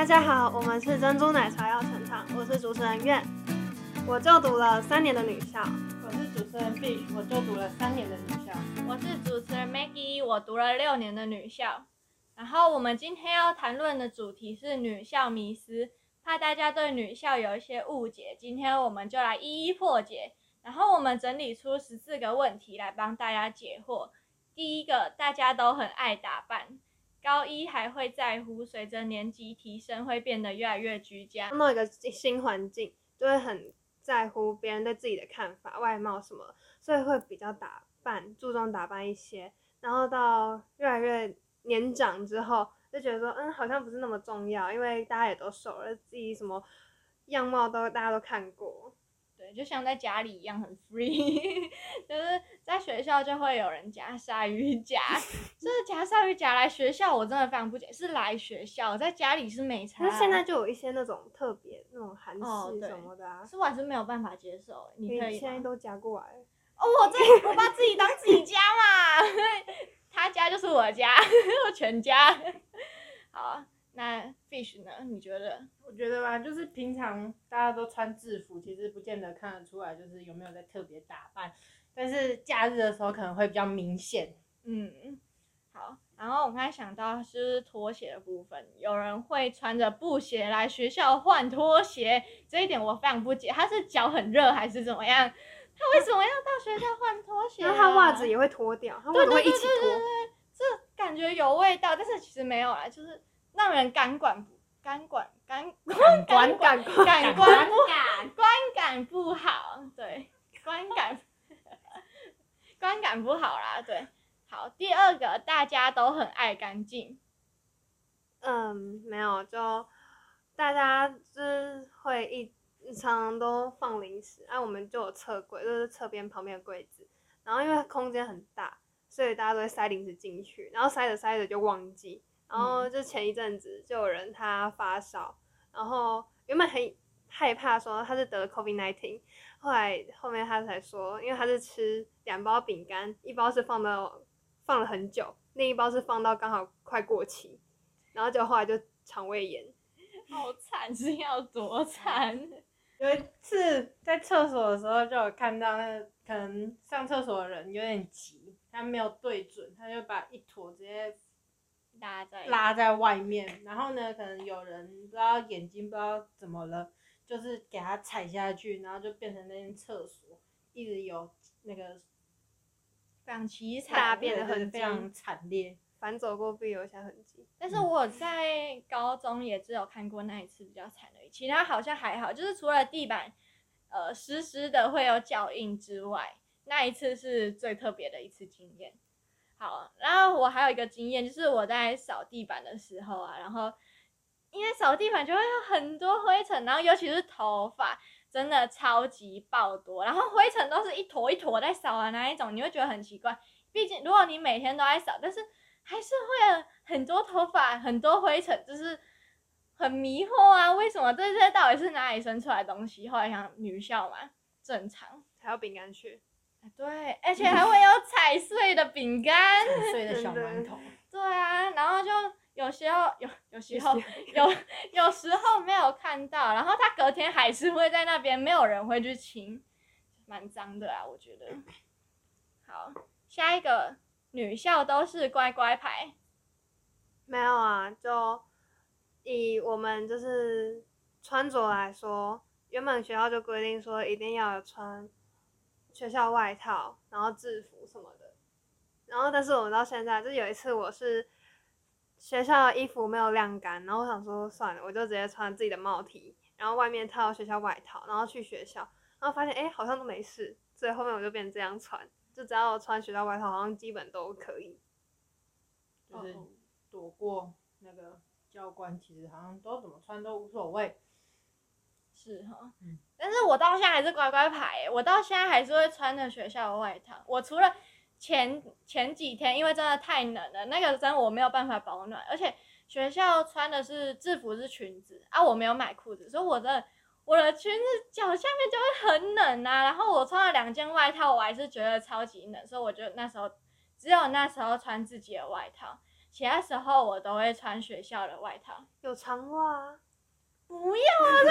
大家好，我们是珍珠奶茶要成长，我是主持人苑，我就读了三年的女校，我是主持人 Fish，我就读了三年的女校。我是主持人 Maggie，我读了六年的女校。然后我们今天要谈论的主题是女校迷思，怕大家对女校有一些误解，今天我们就来一一破解。然后我们整理出十四个问题来帮大家解惑。第一个，大家都很爱打扮，高一还会在乎，随着年级提升会变得越来越居家。看到一个新环境，就会很在乎别人对自己的看法、外貌什么，所以会比较打扮，注重打扮一些。然后到越来越年长之后，就觉得说，嗯，好像不是那么重要，因为大家也都熟了，自己什么样貌都大家都看过。对，就像在家里一样很 free，就是在学校就会有人夹鲨鱼夹，就是 夹鲨鱼夹来学校，我真的非常不解，是来学校，在家里是没差。那现在就有一些那种特别那种韩式什么的啊，是我还是没有办法接受，你可以吗？现在都夹过来。哦，我这我把自己当自己家嘛，他家就是我家，我全家。好啊，那 Fish 呢？你觉得？我觉得吧，就是平常大家都穿制服，其实不见得看得出来，就是有没有在特别打扮。但是假日的时候可能会比较明显。嗯，好。然后我刚才想到就是拖鞋的部分，有人会穿着布鞋来学校换拖鞋，这一点我非常不解。他是脚很热还是怎么样？他为什么要到学校换拖 鞋、啊？然后他袜子也会脱掉，他袜子会一起脱。这感觉有味道，但是其实没有啦，就是让人感管不感管感感感感感官不观感不好，对，观感观感不好啦，对。好，第二个大家都很爱干净，嗯，没有，就大家就是会一常常都放零食，啊，我们就有侧柜，就是侧边旁边的柜子，然后因为空间很大，所以大家都会塞零食进去，然后塞着塞着就忘记，然后就前一阵子就有人他发烧，然后原本很害怕说他是得了 COVID nineteen，后来后面他才说，因为他是吃两包饼干，一包是放到放了很久，另一包是放到刚好快过期，然后就后来就肠胃炎。好惨，是要多惨？有一次在厕所的时候，就有看到那个可能上厕所的人有点急，他没有对准，他就把一坨直接拉在拉在外面，然后呢，可能有人不知道眼睛不知道怎么了，就是给它踩下去，然后就变成那间厕所一直有那个非常凄惨。大便的对对痕迹非常惨烈。反走过必留下痕迹。但是我在高中也只有看过那一次比较惨的，其他好像还好，就是除了地板呃湿湿的会有脚印之外，那一次是最特别的一次经验。好，然后我还有一个经验，就是我在扫地板的时候啊，然后因为扫地板就会有很多灰尘，然后尤其是头发，真的超级爆多，然后灰尘都是一坨一坨在扫的那一种，你会觉得很奇怪。毕竟如果你每天都在扫，但是还是会有很多头发、很多灰尘，就是很迷惑啊！为什么这些到底是哪里生出来的东西？后来想女校嘛，正常。还有饼干屑，对，而且还会有踩碎的饼干。踩碎的小馒头，对啊，然后就有时候有有时候有有时候没有看到，然后他隔天还是会在那边，没有人会去清，蛮脏的啊，我觉得。好，下一个女校都是乖乖牌，没有啊，就以我们就是穿着来说，原本学校就规定说一定要有穿学校外套，然后制服什么的。然后，但是我们到现在，就有一次我是学校的衣服没有晾干，然后我想说算了，我就直接穿自己的帽 T，然后外面套学校外套，然后去学校，然后发现哎好像都没事，所以后面我就变成这样穿，就只要穿学校外套，好像基本都可以。就是躲过那个教官，其实好像都怎么穿都无所谓。是哈，嗯但是我到现在还是乖乖牌耶，我到现在还是会穿着学校的外套。我除了前前几天因为真的太冷了，那个真的我没有办法保暖，而且学校穿的是制服是裙子啊，我没有买裤子，所以我的我的裙子脚下面就会很冷啊。然后我穿了两件外套，我还是觉得超级冷，所以我就那时候只有那时候穿自己的外套。其他时候我都会穿学校的外套。有长袜啊，不要啊，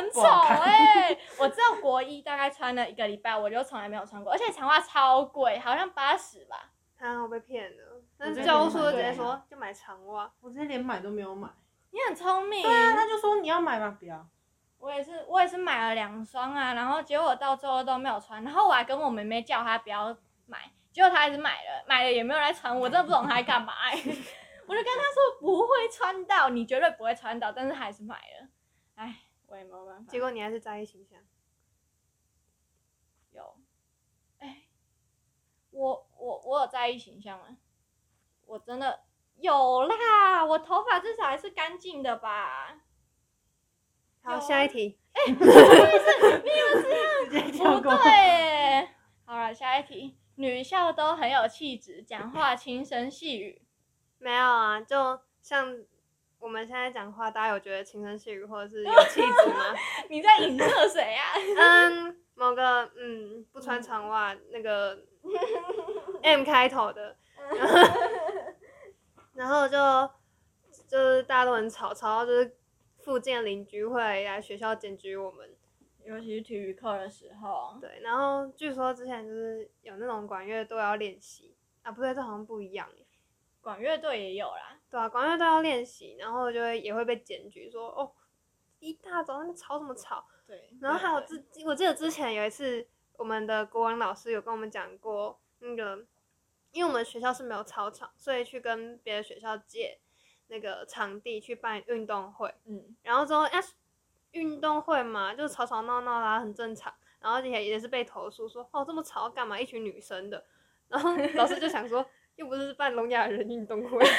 很丑哎、我知道国一大概穿了一个礼拜，我就从来没有穿过，而且长袜超贵，好像八十吧。啊，我被骗了。但是教务处就直接说就买长袜，我之前连买都没有买。你很聪明。对啊，他就说你要买吗？不要。我也是，我也是买了两双啊，然后结果到最后都没有穿，然后我还跟我妹妹叫她不要买，结果她还是买了，买了也没有来穿，我真的不懂她在干嘛、欸。我就跟她说不会穿到，你绝对不会穿到，但是还是买了，哎，我也没有办法。结果你还是在意形象。有，哎，我我我有在意形象吗？我真的有啦，我头发至少还是干净的吧？好，下一题。直接跳不过。对，好了，下一题，女校都很有气质，讲话轻声细语。没有啊，就像我们现在讲话，大家有觉得轻声细语或者是有气质吗？你在影射谁啊？嗯，某个嗯不穿长袜那个 M 开头的，然后就就是大家都很吵，吵到就是附近的邻居会来学校检举我们。尤其是体育课的时候，对，然后据说之前就是有那种管乐队要练习啊，不对，这好像不一样耶。管乐队也有啦。对啊，管乐队要练习，然后就会也会被检举说哦，一大早那边吵什么吵？对，然后还有对之，我记得之前有一次，我们的国文老师有跟我们讲过，那个，因为我们学校是没有操场，所以去跟别的学校借那个场地去办运动会。嗯，然后之后，哎、运动会嘛，就吵吵闹闹啦，很正常。然后也也是被投诉说，哦，这么吵干嘛？一群女生的。然后老师就想说，又不是办聋哑人运动会，老师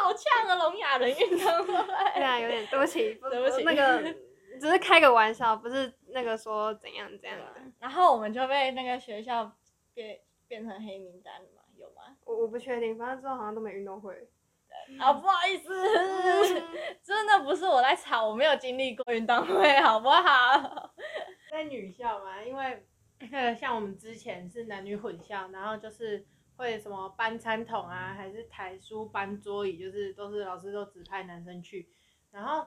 好呛啊，聋哑人运动会。对啊，有点对不起，不对不起那个 只是开个玩笑，不是那个说怎样怎样的。然后我们就被那个学校变变成黑名单了嘛？有吗？我我不确定，反正之后好像都没运动会。啊，不好意思，真的不是我在吵，我没有经历过运动会，好不好？在女校嘛，因为 呃，像我们之前是男女混校，然后就是会什么搬餐桶啊，还是抬书、搬桌椅，就是都是老师都指派男生去。然后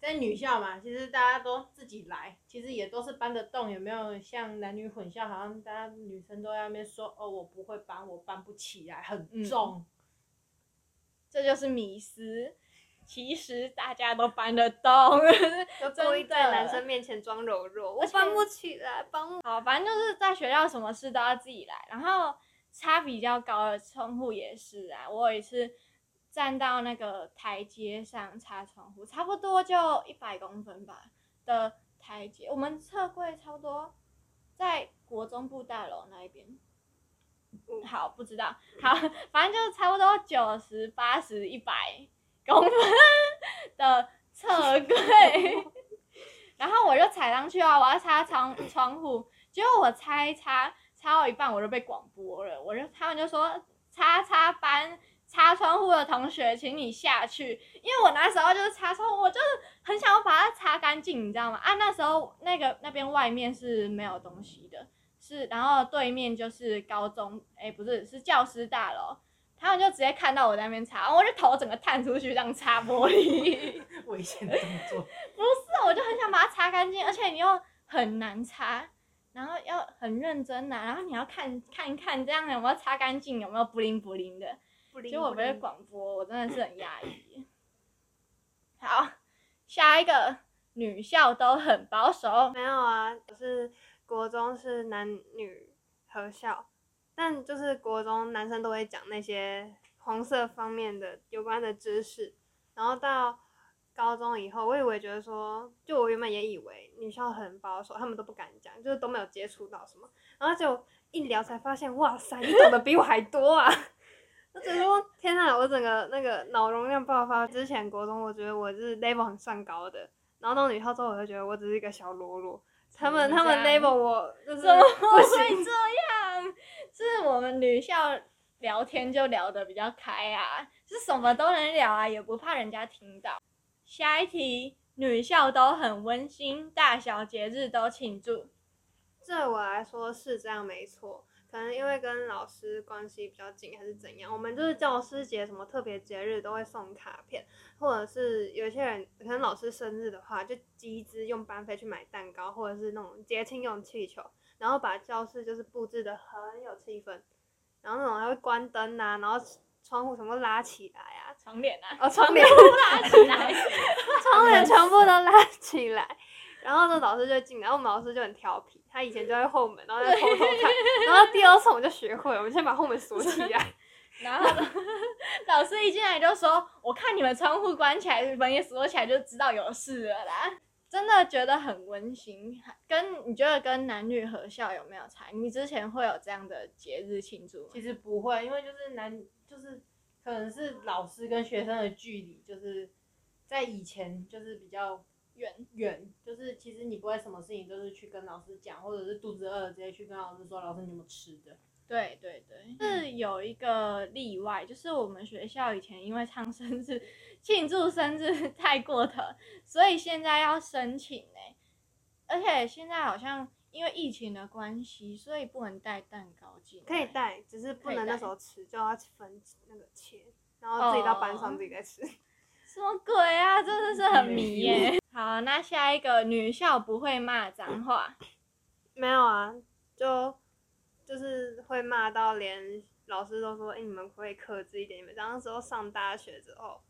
在女校嘛，其实大家都自己来，其实也都是搬得动，有没有像男女混校，好像大家女生都在那边说哦，我不会搬，我搬不起来，很嗯重。这就是迷思。其实大家都搬得动，就故意在男生面前装柔弱，我搬不起来，帮我。好，反正就是在学校什么事都要自己来，然后差比较高的窗户也是啊。我有一次站到那个台阶上擦窗户，差不多就一百公分吧的台阶，我们侧柜差不多在国中部大楼那一边。嗯好，不知道，好，反正就是差不多九十八十一百公分的侧柜，然后我就踩上去啊，我要擦窗窗户，结果我擦一擦，擦到一半我就被广播了，我就他们就说擦擦班擦窗户的同学，请你下去，因为我那时候就是擦窗户，我就是很想要把它擦干净，你知道吗？啊，那时候那个那边外面是没有东西的，是然后对面就是高中，哎、不是是教师大楼。他们就直接看到我在那边擦，我就头整个探出去，这样擦玻璃。危险动作，不是，我就很想把它擦干净，而且你又很难擦，然后要很认真呐、然后你要看看一看这样有没有擦干净，有没有不灵不灵的。不灵结果被广播，我真的是很压抑。好，下一个女校都很保守，没有啊，我是国中是男女合校，但就是国中男生都会讲那些黄色方面的有关的知识，然后到高中以后，我以为觉得说，就我原本也以为女校很保守，他们都不敢讲，就是都没有接触到什么，然后就一聊才发现，哇塞，你懂得比我还多啊！我只能说，天呐，我整个那个脑容量爆发。之前国中我觉得我是 level 很算高的，然后到女校之后，我就觉得我只是一个小喽啰。他们他们 level 我就是怎么不会行，这样？是我们女校聊天就聊得比较开啊，是什么都能聊啊，也不怕人家听到。下一题，女校都很温馨，大小节日都庆祝。对我来说是这样没错。可能因为跟老师关系比较近还是怎样，我们就是教师节什么特别节日都会送卡片，或者是有些人可能老师生日的话，就集资用班费去买蛋糕，或者是那种节庆用气球，然后把教室就是布置的很有气氛，然后那种还会关灯啊，然后窗户全部拉起来啊，窗帘啊，哦窗帘拉起来，窗帘全部都拉起来，然后呢老师就进来，然后我们老师就很调皮，他以前就在后门，然后在偷偷看，然后第二次我们就学会了，我们先把后门锁起来。然后呢老师一进来就说：“我看你们窗户关起来，门也锁起来，就知道有事了啦。”真的觉得很温馨。跟你觉得跟男女合校有没有差？你之前会有这样的节日庆祝吗？其实不会，因为就是男就是可能是老师跟学生的距离，就是在以前就是比较远远，就是其实你不会什么事情都是去跟老师讲，或者是肚子饿了直接去跟老师说，老师你有没有吃的？对对对，是有一个例外，就是我们学校以前因为唱生日庆祝生日太过头，所以现在要申请呢、而且现在好像因为疫情的关系，所以不能带蛋糕进。可以带，只是不能那时候吃，就要分那个切，然后自己到班上哦自己再吃。什么鬼啊！真的是很迷耶。好，那下一个女校不会骂脏话，没有啊，就就是会骂到连老师都说：“哎、你们可以克制一点？你们当时候上大学之后，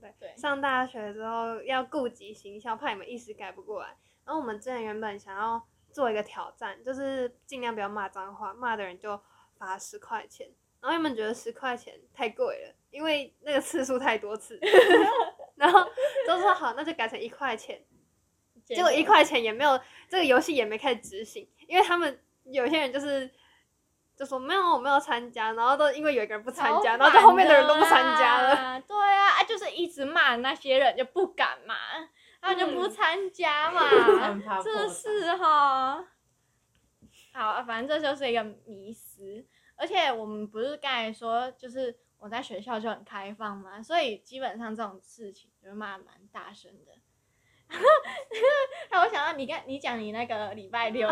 对对上大学之后要顾及形象，怕你们一时改不过来。然后我们之前原本想要做一个挑战，就是尽量不要骂脏话，骂的人就罚十块钱。然后原本觉得十块钱太贵了，因为那个次数太多次，然后都说好，那就改成一块钱。结果一块钱也没有，这个游戏也没开始执行，因为他们有些人就是就说没有，我没有参加，然后都因为有一个人不参加，然后就后面的人都不参加了。对啊，啊就是一直骂那些人就不敢嘛，然后就不参加嘛，很怕破真是哈。好，啊反正这就是一个迷思，而且我们不是刚才说，就是我在学校就很开放嘛，所以基本上这种事情就骂得蛮大声的。让我想到你刚你讲你那个礼拜六，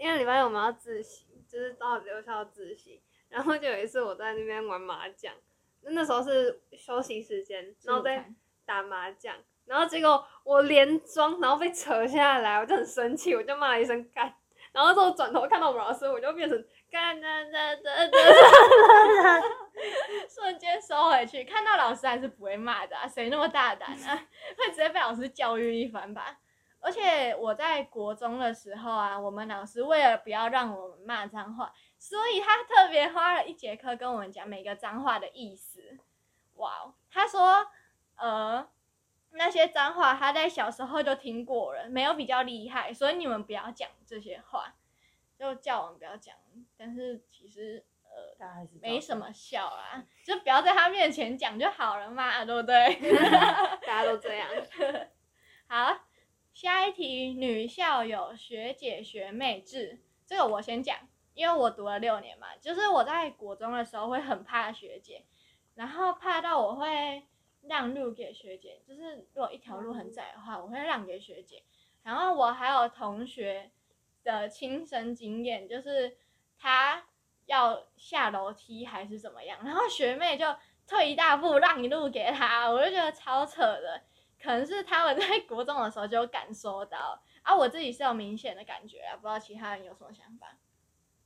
因为礼拜六我们要自习，就是到留校自习，然后就有一次我在那边玩麻将，那时候是休息时间，然后在打麻将，然后结果我连装，然后被扯下来，我就很生气，我就骂了一声干，然后之后转头看到我们老师，我就变成干干干干干，瞬间收回去，看到老师还是不会骂的、啊，谁那么大胆啊？会直接被老师教育一番吧。而且我在国中的时候啊，我们老师为了不要让我们骂脏话，所以他特别花了一节课跟我们讲每个脏话的意思。哇哦，他说，呃，那些脏话他在小时候就听过了，没有比较厉害，所以你们不要讲这些话，就叫我们不要讲。但是其实呃，大家还是没什么笑啦，就不要在他面前讲就好了嘛，对不对？大家都这样。好，下一题，女校有学姐学妹制，这个我先讲，因为我读了六年嘛，就是我在国中的时候会很怕学姐，然后怕到我会让路给学姐，就是如果一条路很窄的话，我会让给学姐。然后我还有同学的亲身经验，就是他要下楼梯还是怎么样，然后学妹就退一大步让一路给他，我就觉得超扯的。可能是他们在国中的时候就感受到啊，我自己是有明显的感觉啊，不知道其他人有什么想法。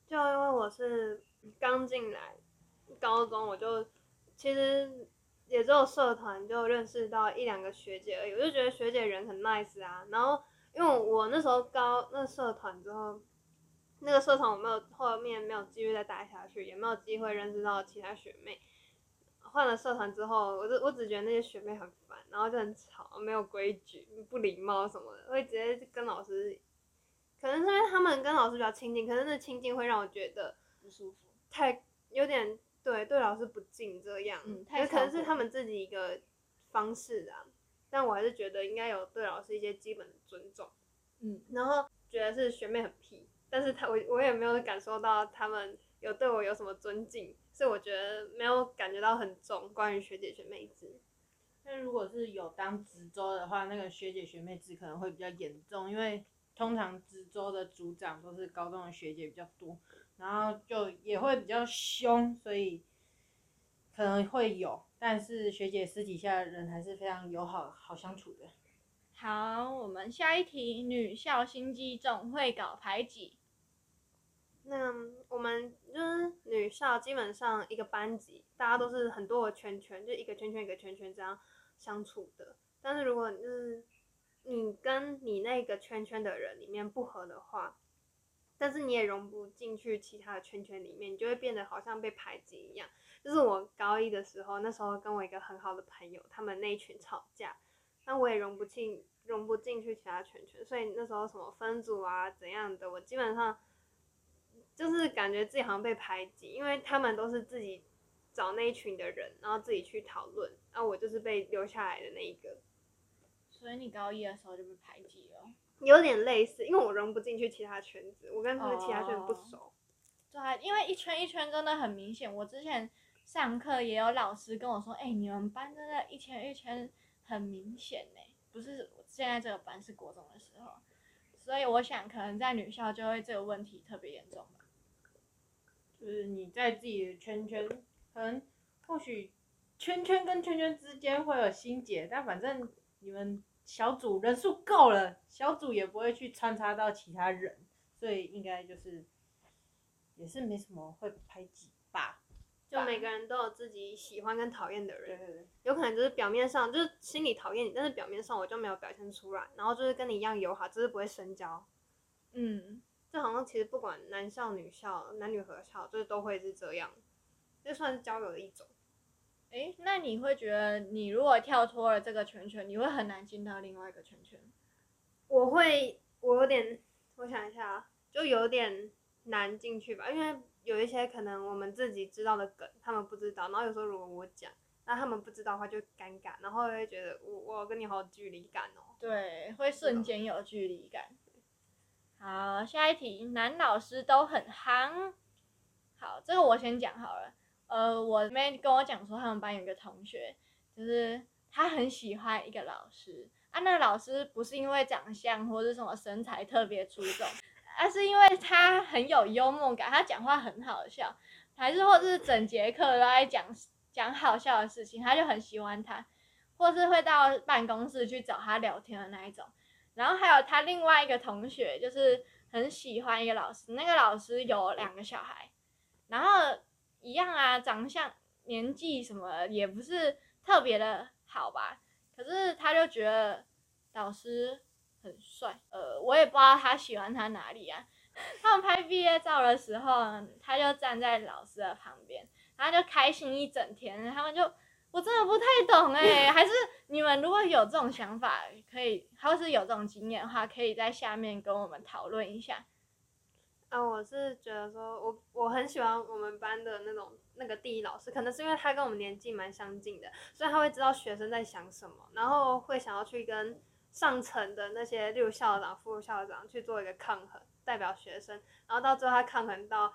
就因为我是刚进来高中，我就其实也只有社团就认识到一两个学姐而已，我就觉得学姐人很 nice 啊。然后因为我那时候高那社团之后，那个社团我没有后面没有继续再待下去，也没有机会认识到其他学妹。换了社团之后，我就我只觉得那些学妹很烦，然后就很吵，没有规矩，不礼貌什么的，会直接跟老师。可能是因为他们跟老师比较亲近，可是那亲近会让我觉得不舒服。太有点对对老师不敬这样，嗯可能是他们自己一个方式啊，但我还是觉得应该有对老师一些基本的尊重，嗯，然后觉得是学妹很屁，但是他我我也没有感受到他们有对我有什么尊敬，所以我觉得没有感觉到很重关于学姐学妹制，那如果是有当值周的话，那个学姐学妹制可能会比较严重，因为通常值周的组长都是高中的学姐比较多，然后就也会比较凶，所以可能会有，但是学姐私底下的人还是非常友好、好相处的。好，我们下一题，女校心机重，会搞排挤。那我们就是女校，基本上一个班级，大家都是很多个圈圈，就一个圈圈一个圈圈这样相处的。但是如果就是你跟你那个圈圈的人里面不合的话，但是你也融不进去其他的圈圈里面，你就会变得好像被排挤一样。就是我高一的时候，那时候跟我一个很好的朋友，他们那一群吵架，那我也融不进融不进去其他圈圈，所以那时候什么分组啊怎样的，我基本上就是感觉自己好像被排挤，因为他们都是自己找那一群的人，然后自己去讨论，然后我就是被留下来的那一个。所以你高一的时候就被排挤了。有点类似，因为我融不进去其他圈子，我跟他们其他圈子不熟。对啊，因为一圈一圈真的很明显。我之前上课也有老师跟我说，哎、你们班真的一圈一圈很明显呢，不是现在这个班是国中的时候，所以我想可能在女校就会这个问题特别严重吧。就是你在自己的圈圈，可能或许圈圈跟圈圈之间会有心结，但反正你们小组人数够了，小组也不会去穿插到其他人，所以应该就是也是没什么会排挤吧。就每个人都有自己喜欢跟讨厌的人，对对对，有可能就是表面上就是心里讨厌你，但是表面上我就没有表现出来，然后就是跟你一样友好，只是不会深交。嗯，这好像其实不管男校、女校、男女合校，就是都会是这样，这算是交友的一种。诶，那你会觉得你如果跳脱了这个圈圈，你会很难进到另外一个圈圈？我会，我有点，我想一下啊，就有点难进去吧，因为有一些可能我们自己知道的梗，他们不知道，然后有时候如果我讲，那他们不知道的话就尴尬，然后会觉得我我跟你好有距离感哦。对，会瞬间有距离感。好，下一题，男老师都很夯。好，这个我先讲好了。呃，我妹跟我讲说，他们班有个同学，就是他很喜欢一个老师啊，那老师不是因为长相或是什么身材特别出众，而是因为他很有幽默感，他讲话很好笑，还是或是整节课都在讲讲好笑的事情，他就很喜欢他，或是会到办公室去找他聊天的那一种。然后还有他另外一个同学，就是很喜欢一个老师，那个老师有两个小孩，然后一样啊，长相、年纪什么也不是特别的好吧，可是他就觉得老师很帅，呃，我也不知道他喜欢他哪里啊。他们拍毕业照的时候，他就站在老师的旁边，然后就开心一整天。他们就我真的不太懂哎、还是你们如果有这种想法，可以，或是有这种经验的话，可以在下面跟我们讨论一下。啊，我是觉得说我我很喜欢我们班的那种那个地理老师，可能是因为他跟我们年纪蛮相近的，所以他会知道学生在想什么，然后会想要去跟上层的那些六校长、副校长去做一个抗衡，代表学生，然后到最后他抗衡到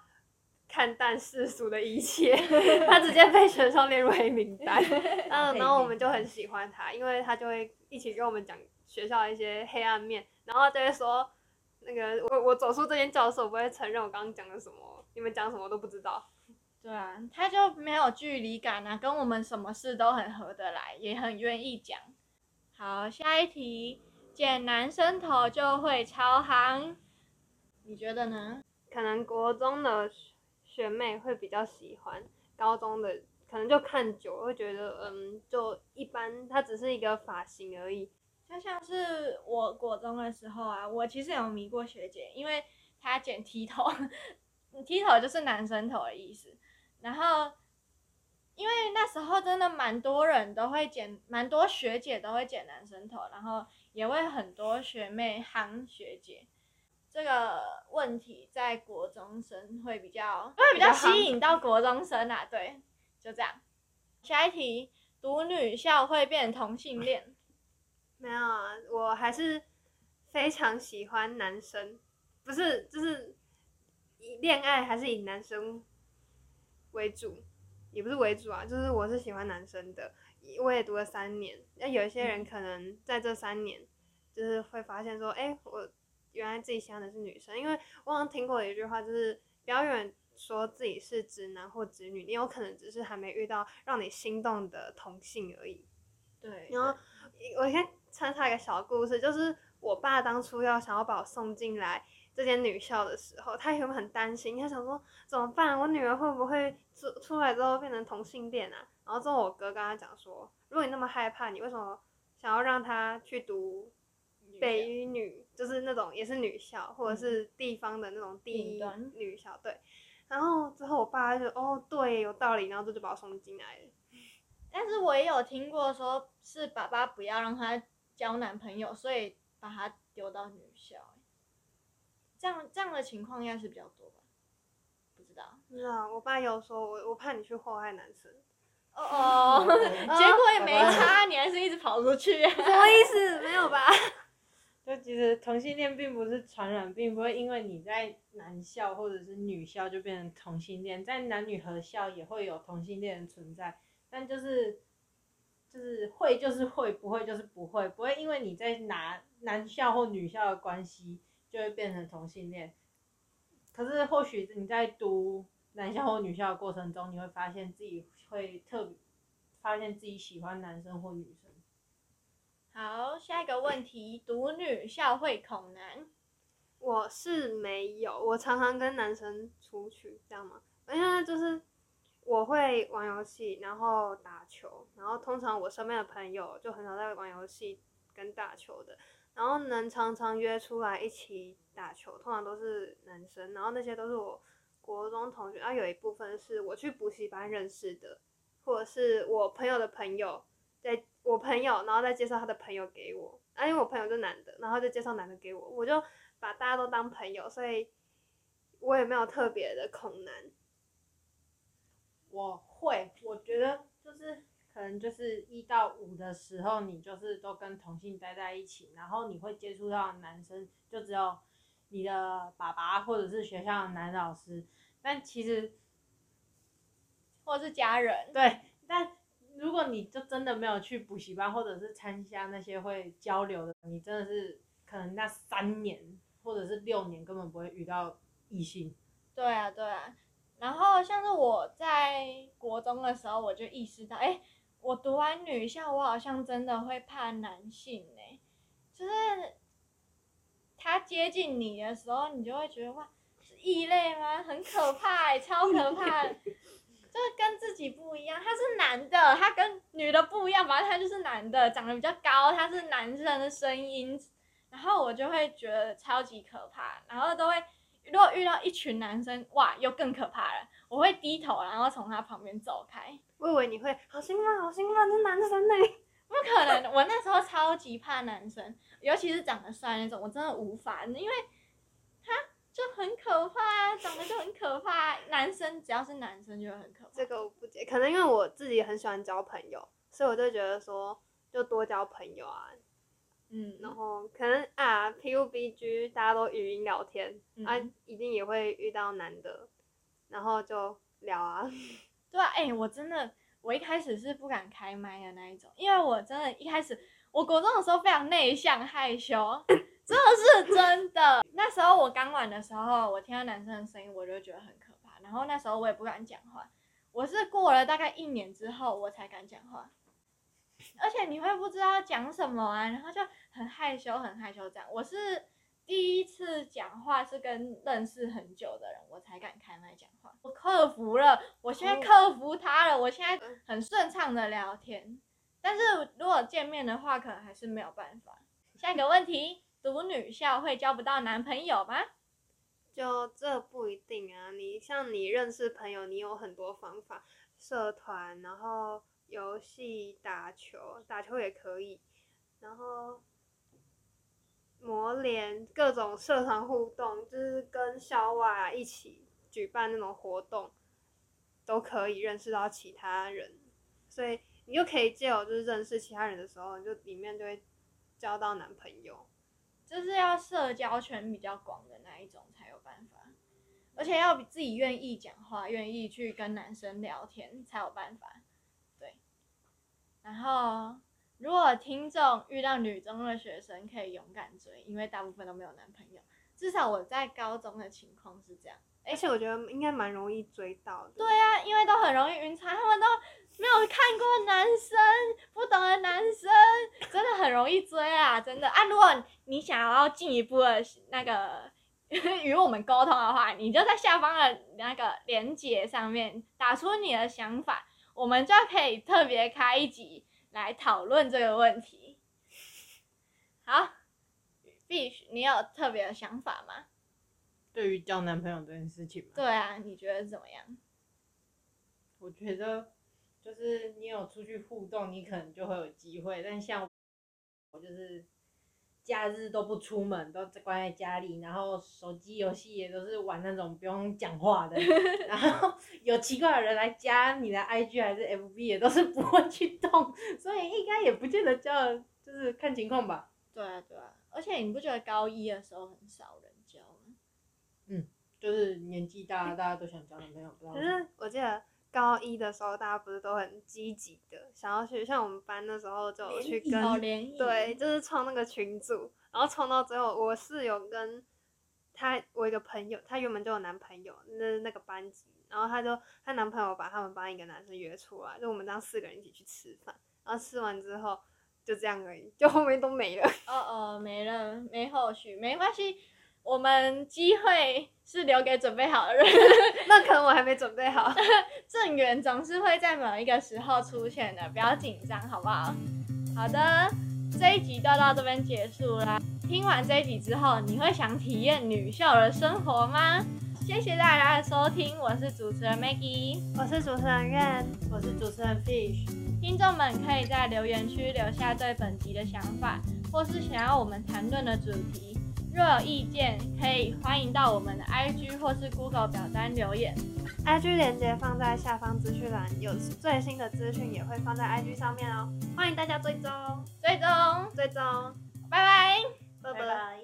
看淡世俗的一切，他直接被选上列入黑名单。嗯，然后我们就很喜欢他，因为他就会一起跟我们讲学校的一些黑暗面，然后就会说，那个我我走出这间教室，我不会承认我刚刚讲的什么，你们讲什么都不知道。对啊，他就没有距离感啊，跟我们什么事都很合得来，也很愿意讲。好，下一题，剪男生头就会超行，你觉得呢？可能国中的学妹会比较喜欢，高中的可能就看久会觉得，嗯，就一般，它只是一个发型而已。就像是我国中的时候啊，我其实有迷过学姐，因为她剪剃头，剃头就是男生头的意思。然后，因为那时候真的蛮多人都会剪，蛮多学姐都会剪男生头，然后也会很多学妹夯学姐。这个问题在国中生会比较会比较吸引到国中生啊，对，就这样。下一题，读女校会变同性恋。没有啊，我还是非常喜欢男生，不是就是以恋爱还是以男生为主，也不是为主啊，就是我是喜欢男生的，我也读了三年，那有一些人可能在这三年就是会发现说，哎、我原来自己喜欢的是女生，因为我好像听过一句话，就是不要永远说自己是直男或直女，你有可能只是还没遇到让你心动的同性而已。对，然后我先穿插一个小故事，就是我爸当初要想要把我送进来这间女校的时候，他原本很担心，他想说怎么办，我女儿会不会出出来之后变成同性恋啊？然后之后我哥跟他讲说，如果你那么害怕，你为什么想要让她去读北一女，就是那种也是女校，或者是地方的那种第一女校？对。然后之后我爸就哦对，有道理，然后这就把我送进来了。但是我也有听过说，是爸爸不要让她交男朋友，所以把她丢到女校。这样这样的情况应该是比较多吧？不知道。不知道，我爸有说我我怕你去祸害男生，哦哦，结果也没差，你还是一直跑出去。什么意思？没有吧？就其实同性恋并不是传染病，不会因为你在男校或者是女校就变成同性恋，在男女合校也会有同性恋的存在，但就是就是会就是会，不会就是不会，不会因为你在男男校或女校的关系就会变成同性恋。可是或许你在读男校或女校的过程中，你会发现自己会特别发现自己喜欢男生或女生。好，下一个问题，读女校会恐男？我是没有，我常常跟男生出去，这样吗？因为就是我会玩游戏，然后打球，然后通常我身边的朋友就很少在玩游戏跟打球的，然后能常常约出来一起打球，通常都是男生，然后那些都是我国中同学，然后有一部分是我去补习班认识的，或者是我朋友的朋友，在我朋友，然后再介绍他的朋友给我，啊，因为我朋友是男的，然后再介绍男的给我，我就把大家都当朋友，所以我也没有特别的恐男。我会，我觉得就是可能就是一到五的时候，你就是都跟同性待在一起，然后你会接触到男生就只有你的爸爸或者是学校的男老师，但其实或者是家人？对，但如果你就真的没有去补习班或者是参加那些会交流的，你真的是可能那三年或者是六年根本不会遇到异性。对啊，对啊。然后像是我在国中的时候，我就意识到，哎，我读完女校，我好像真的会怕男性哎，就是他接近你的时候，你就会觉得哇，是异类吗？很可怕哎，超可怕，就是跟自己不一样。他是男的，他跟女的不一样，反正他就是男的，长得比较高，他是男生的声音，然后我就会觉得超级可怕，然后都会。如果遇到一群男生，哇，又更可怕了。我会低头，然后从他旁边走开。我以为你会好兴奋，好兴奋，是男生呢？不可能，我那时候超级怕男生，尤其是长得帅那种，我真的无法，因为就很可怕，长得就很可怕。男生只要是男生就很可怕。这个我不解，可能因为我自己很喜欢交朋友，所以我就觉得说，就多交朋友啊。嗯，然后可能啊，PUBG 大家都语音聊天，啊，一定也会遇到男的，然后就聊啊。对啊，哎，我真的，我一开始是不敢开麦的那一种，因为我真的，一开始我国中的时候非常内向害羞，真的是真的。那时候我刚玩的时候，我听到男生的声音，我就觉得很可怕，然后那时候我也不敢讲话。我是过了大概一年之后，我才敢讲话。而且你会不知道讲什么啊，然后就很害羞，很害羞这样。我是第一次讲话是跟认识很久的人，我才敢开麦讲话。我克服了，我现在克服他了，我现在很顺畅的聊天。但是如果见面的话，可能还是没有办法。下一个问题，读女校会交不到男朋友吗？就这不一定啊。你像你认识朋友，你有很多方法，社团，然后。游戏打球，打球也可以，然后磨练各种社团互动，就是跟校外一起举办那种活动，都可以认识到其他人，所以你就可以借由就是认识其他人的时候，你就里面就会交到男朋友，就是要社交圈比较广的那一种才有办法，而且要比自己愿意讲话，愿意去跟男生聊天才有办法。对然后如果听众遇到女中的学生，可以勇敢追，因为大部分都没有男朋友。至少我在高中的情况是这样。而且我觉得应该蛮容易追到的。对啊，因为都很容易晕船，他们都没有看过男生，不懂的男生，真的很容易追啊，真的啊。如果你想要进一步的那个 与我们沟通的话，你就在下方的那个连接上面打出你的想法，我们就可以特别开一集来讨论这个问题。好必须你有特别的想法吗？对于交男朋友这件事情嘛，对啊，你觉得怎么样？我觉得就是你有出去互动，你可能就会有机会。但像我就是假日都不出门，都关在家里，然后手机游戏也都是玩那种不用讲话的。然后 有奇怪的人来加你的 IG 还是 FB，也都是不会去动，所以应该也不见得交，就是看情况吧。对啊，对啊，而且你不觉得高一的时候很少人交吗？就是年纪大，大家都想交男朋友，不知道可为什么。是我记得高一的时候，大家不是都很积极的想要去，像我们班那时候就有去跟哦，联谊，对，就是创那个群组，然后创到最后，我室友跟她，我一个朋友，她原本就有男朋友，那那个班级，然后她就她男朋友把他们班一个男生约出来，就我们这样四个人一起去吃饭，然后吃完之后就这样而已，就后面都没了。哦哦，没了，没后续，没关系，我们机会是留给准备好的人，那可能我还没准备好。正缘总是会在某一个时候出现的，不要紧张，好不好？好的，这一集就到这边结束啦。听完这一集之后，你会想体验女校的生活吗？谢谢大家的收听，我是主持人 Maggie。我是主持人苑，我是主持人 Fish，听众们可以在留言区留下对本集的想法，或是想要我们谈论的主题。若有意见，可以欢迎到我们的 IG 或是 Google 表单留言。IG 连接放在下方资讯栏，有最新的资讯也会放在 IG 上面哦，欢迎大家追踪追踪，追踪，拜拜。拜拜拜。